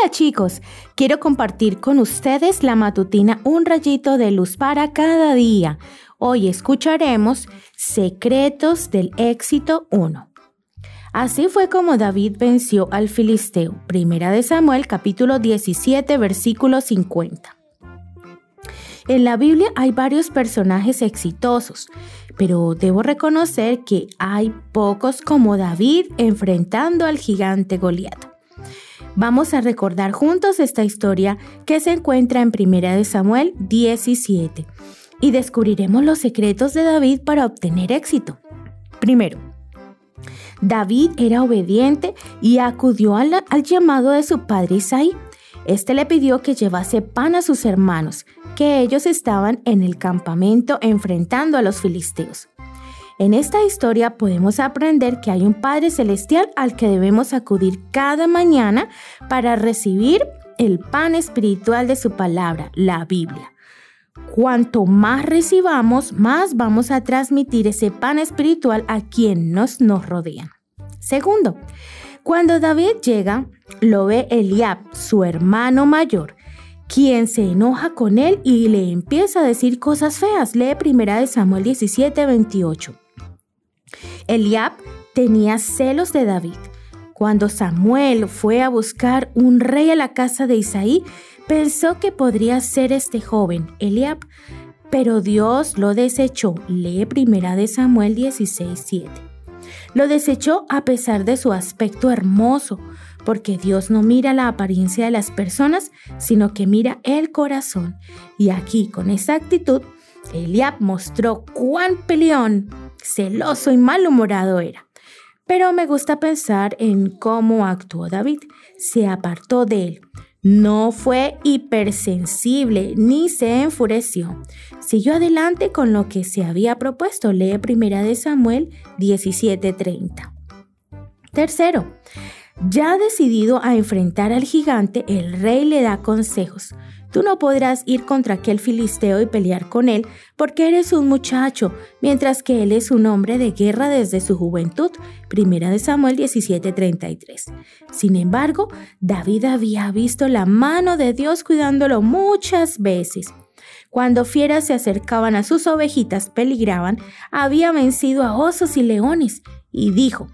Hola chicos, quiero compartir con ustedes la matutina Un rayito de luz para cada día. Hoy escucharemos Secretos del éxito 1. Así fue como David venció al filisteo. Primera de Samuel capítulo 17 versículo 50. En la Biblia hay varios personajes exitosos, pero debo reconocer que hay pocos como David enfrentando al gigante Goliat. Vamos a recordar juntos esta historia que se encuentra en 1 Samuel 17 y descubriremos los secretos de David para obtener éxito. Primero, David era obediente y acudió al, llamado de su padre Isaí. Este le pidió que llevase pan a sus hermanos, que ellos estaban en el campamento enfrentando a los filisteos. En esta historia podemos aprender que hay un Padre Celestial al que debemos acudir cada mañana para recibir el pan espiritual de su palabra, la Biblia. Cuanto más recibamos, más vamos a transmitir ese pan espiritual a quien nos, nos rodean. Segundo, cuando David llega, lo ve Eliab, su hermano mayor, quien se enoja con él y le empieza a decir cosas feas. Lee 1 Samuel 17, 28. Eliab tenía celos de David. Cuando Samuel fue a buscar un rey a la casa de Isaí, pensó que podría ser este joven, Eliab, pero Dios lo desechó. Lee primera de Samuel 16:7. Lo desechó a pesar de su aspecto hermoso, porque Dios no mira la apariencia de las personas, sino que mira el corazón. Y aquí, con esa actitud, Eliab mostró cuán peleón celoso y malhumorado era. Pero me gusta pensar en cómo actuó David. Se apartó de él. No fue hipersensible ni se enfureció. Siguió adelante con lo que se había propuesto. Lee primera de Samuel 17:30. Tercero, ya decidido a enfrentar al gigante, el rey le da consejos. Tú no podrás ir contra aquel filisteo y pelear con él porque eres un muchacho, mientras que él es un hombre de guerra desde su juventud. Primera de Samuel 17:33. Sin embargo, David había visto la mano de Dios cuidándolo muchas veces. Cuando fieras se acercaban a sus ovejitas, peligraban, había vencido a osos y leones, y dijo,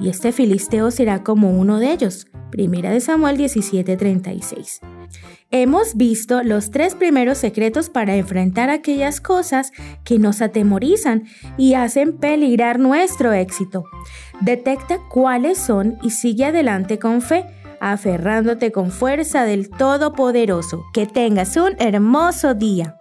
y este filisteo será como uno de ellos. Primera de Samuel 17:36. Hemos visto los tres primeros secretos para enfrentar aquellas cosas que nos atemorizan y hacen peligrar nuestro éxito. Detecta cuáles son y sigue adelante con fe, aferrándote con fuerza del Todopoderoso. Que tengas un hermoso día.